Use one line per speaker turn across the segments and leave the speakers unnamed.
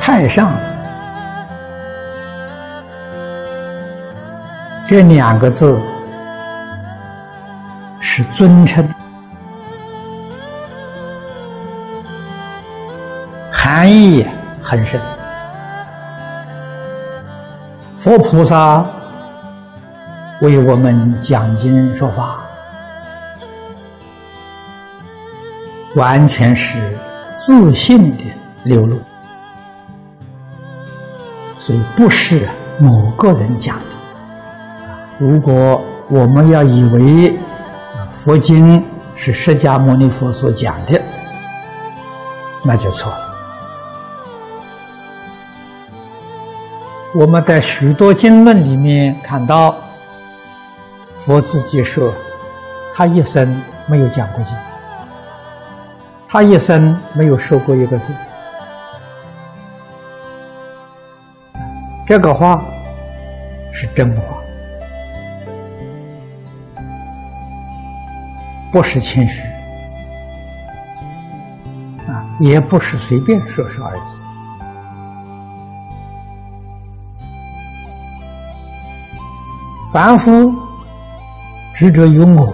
太上这两个字是尊称，含义很深。佛菩萨为我们讲经说法，完全是自信的流露，所以不是某个人讲的。如果我们要以为佛经是释迦牟尼佛所讲的，那就错了。我们在许多经论里面看到，佛自己说，他一生没有讲过经，他一生没有说过一个字。这个话是真话，不是谦虚，啊，也不是随便说说而已。凡夫执着于我，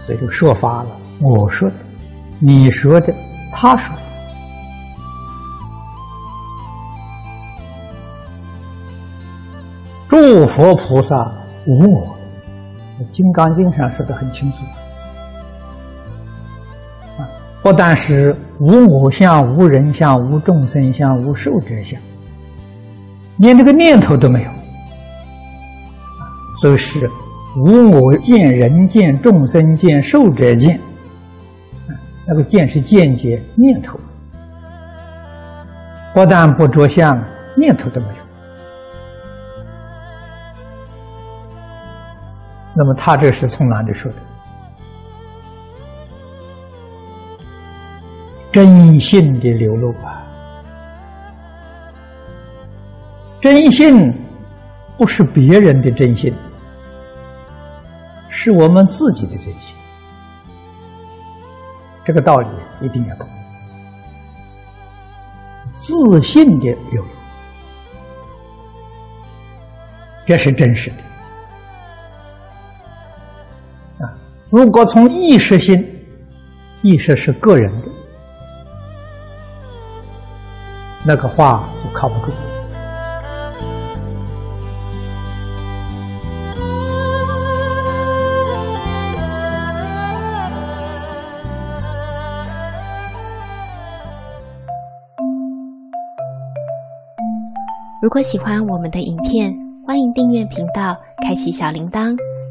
所以就说法了。我说的，你说的，他说的。诸佛菩萨无我，《金刚经》上说的很清楚。啊，不但是无我相、无人相、无众生相、无寿者相，连这个念头都没有。所以是无我见、人见、众生见、寿者见，那个见是见解念头，不但不着相，念头都没有。那么他这是从哪里说的？真性的流露啊！真性不是别人的真性。是我们自己的真心，这个道理一定要懂。自信的流露，这是真实的。如果从意识心，意识是个人的，那个话就靠不住。
如果喜欢我们的影片，欢迎订阅频道，开启小铃铛，